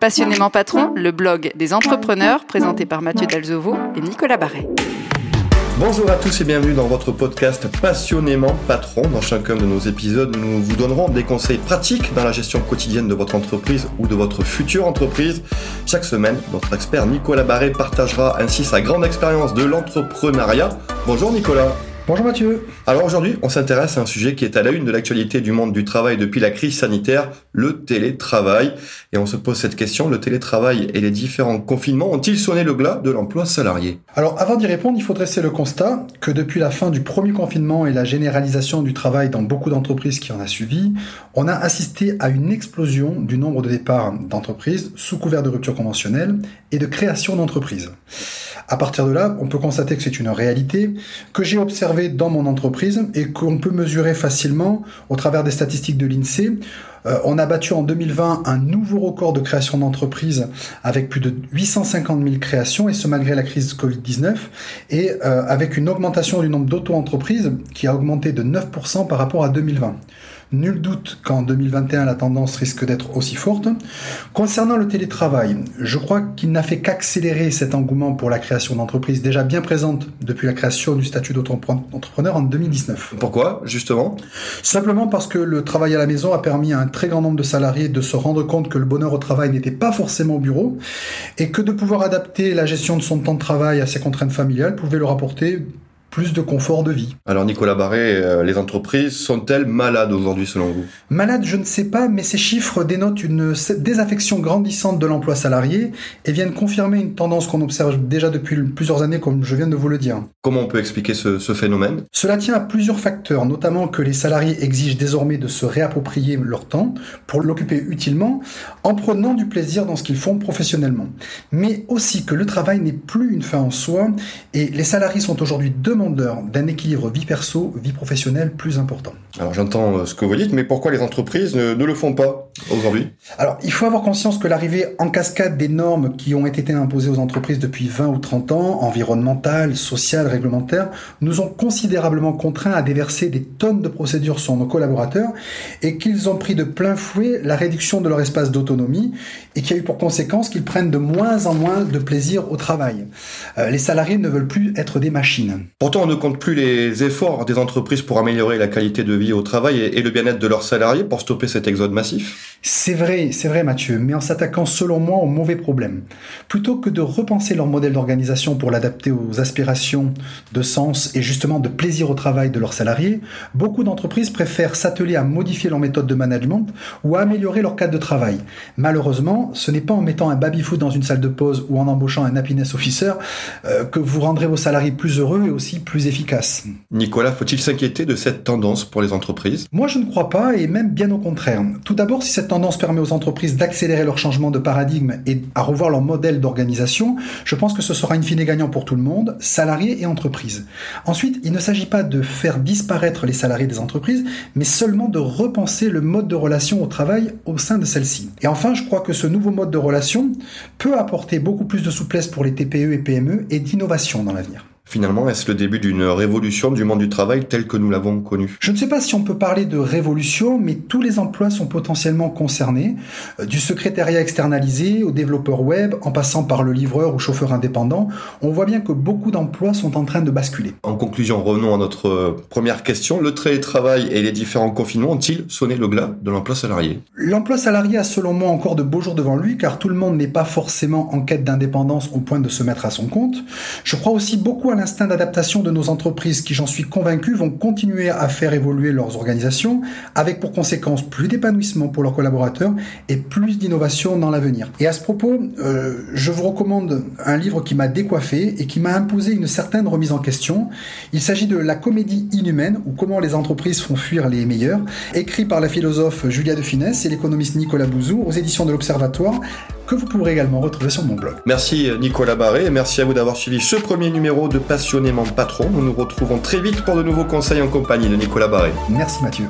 Passionnément Patron, le blog des entrepreneurs présenté par Mathieu Dalzovo et Nicolas Barret. Bonjour à tous et bienvenue dans votre podcast Passionnément Patron. Dans chacun de nos épisodes, nous vous donnerons des conseils pratiques dans la gestion quotidienne de votre entreprise ou de votre future entreprise. Chaque semaine, notre expert Nicolas Barret partagera ainsi sa grande expérience de l'entrepreneuriat. Bonjour Nicolas. Bonjour Mathieu. Alors aujourd'hui, on s'intéresse à un sujet qui est à la une de l'actualité du monde du travail depuis la crise sanitaire, le télétravail. Et on se pose cette question, le télétravail et les différents confinements ont-ils sonné le glas de l'emploi salarié? Alors avant d'y répondre, il faut dresser le constat que depuis la fin du premier confinement et la généralisation du travail dans beaucoup d'entreprises qui en a suivi, on a assisté à une explosion du nombre de départs d'entreprises sous couvert de rupture conventionnelle et de création d'entreprises. À partir de là, on peut constater que c'est une réalité que j'ai observée dans mon entreprise et qu'on peut mesurer facilement au travers des statistiques de l'INSEE. Euh, on a battu en 2020 un nouveau record de création d'entreprises avec plus de 850 000 créations et ce malgré la crise Covid-19 et euh, avec une augmentation du nombre d'auto-entreprises qui a augmenté de 9% par rapport à 2020. Nul doute qu'en 2021, la tendance risque d'être aussi forte. Concernant le télétravail, je crois qu'il n'a fait qu'accélérer cet engouement pour la création d'entreprises déjà bien présente depuis la création du statut d'entrepreneur en 2019. Pourquoi, justement? Simplement parce que le travail à la maison a permis à un très grand nombre de salariés de se rendre compte que le bonheur au travail n'était pas forcément au bureau et que de pouvoir adapter la gestion de son temps de travail à ses contraintes familiales pouvait leur apporter plus de confort de vie. Alors Nicolas Barré, euh, les entreprises sont-elles malades aujourd'hui selon vous? Malades, je ne sais pas, mais ces chiffres dénotent une désaffection grandissante de l'emploi salarié et viennent confirmer une tendance qu'on observe déjà depuis plusieurs années, comme je viens de vous le dire. Comment on peut expliquer ce, ce phénomène? Cela tient à plusieurs facteurs, notamment que les salariés exigent désormais de se réapproprier leur temps pour l'occuper utilement en prenant du plaisir dans ce qu'ils font professionnellement. Mais aussi que le travail n'est plus une fin en soi et les salariés sont aujourd'hui d'un équilibre vie perso, vie professionnelle plus important. Alors j'entends euh, ce que vous dites, mais pourquoi les entreprises ne, le font pas aujourd'hui? Alors il faut avoir conscience que l'arrivée en cascade des normes qui ont été imposées aux entreprises depuis 20 ou 30 ans, environnementales, sociales, réglementaires, nous ont considérablement contraints à déverser des tonnes de procédures sur nos collaborateurs et qu'ils ont pris de plein fouet la réduction de leur espace d'autonomie et qui a eu pour conséquence qu'ils prennent de moins en moins de plaisir au travail. Euh, les salariés ne veulent plus être des machines. Pourtant, on ne compte plus les efforts des entreprises pour améliorer la qualité de vie au travail et, le bien-être de leurs salariés pour stopper cet exode massif. C'est vrai, c'est vrai Mathieu, mais en s'attaquant selon moi au mauvais problème. Plutôt que de repenser leur modèle d'organisation pour l'adapter aux aspirations de sens et justement de plaisir au travail de leurs salariés, beaucoup d'entreprises préfèrent s'atteler à modifier leur méthode de management ou à améliorer leur cadre de travail. Malheureusement, ce n'est pas en mettant un baby-foot dans une salle de pause ou en embauchant un happiness officer euh, que vous rendrez vos salariés plus heureux et aussi plus efficace. Nicolas, faut-il s'inquiéter de cette tendance pour les entreprises? Moi, je ne crois pas, et même bien au contraire. Tout d'abord, si cette tendance permet aux entreprises d'accélérer leur changement de paradigme et à revoir leur modèle d'organisation, je pense que ce sera une fine gagnant pour tout le monde, salariés et entreprises. Ensuite, il ne s'agit pas de faire disparaître les salariés des entreprises, mais seulement de repenser le mode de relation au travail au sein de celles-ci. Et enfin, je crois que ce nouveau mode de relation peut apporter beaucoup plus de souplesse pour les TPE et PME et d'innovation dans l'avenir. Finalement, est-ce le début d'une révolution du monde du travail tel que nous l'avons connu Je ne sais pas si on peut parler de révolution, mais tous les emplois sont potentiellement concernés, euh, du secrétariat externalisé au développeur web, en passant par le livreur ou chauffeur indépendant. On voit bien que beaucoup d'emplois sont en train de basculer. En conclusion, revenons à notre euh, première question. Le télétravail et les différents confinements ont-ils sonné le glas de l'emploi salarié? L'emploi salarié a selon moi encore de beaux jours devant lui, car tout le monde n'est pas forcément en quête d'indépendance au point de se mettre à son compte. Je crois aussi beaucoup à l'instinct d'adaptation de nos entreprises qui, j'en suis convaincu, vont continuer à faire évoluer leurs organisations avec pour conséquence plus d'épanouissement pour leurs collaborateurs et plus d'innovation dans l'avenir. Et à ce propos, euh, je vous recommande un livre qui m'a décoiffé et qui m'a imposé une certaine remise en question. Il s'agit de La comédie inhumaine ou comment les entreprises font fuir les meilleurs, écrit par la philosophe Julia de Finesse et l'économiste Nicolas Bouzou aux éditions de l'Observatoire que vous pourrez également retrouver sur mon blog. Merci Nicolas Barré et merci à vous d'avoir suivi ce premier numéro de Passionnément Patron. Nous nous retrouvons très vite pour de nouveaux conseils en compagnie de Nicolas Barré. Merci Mathieu.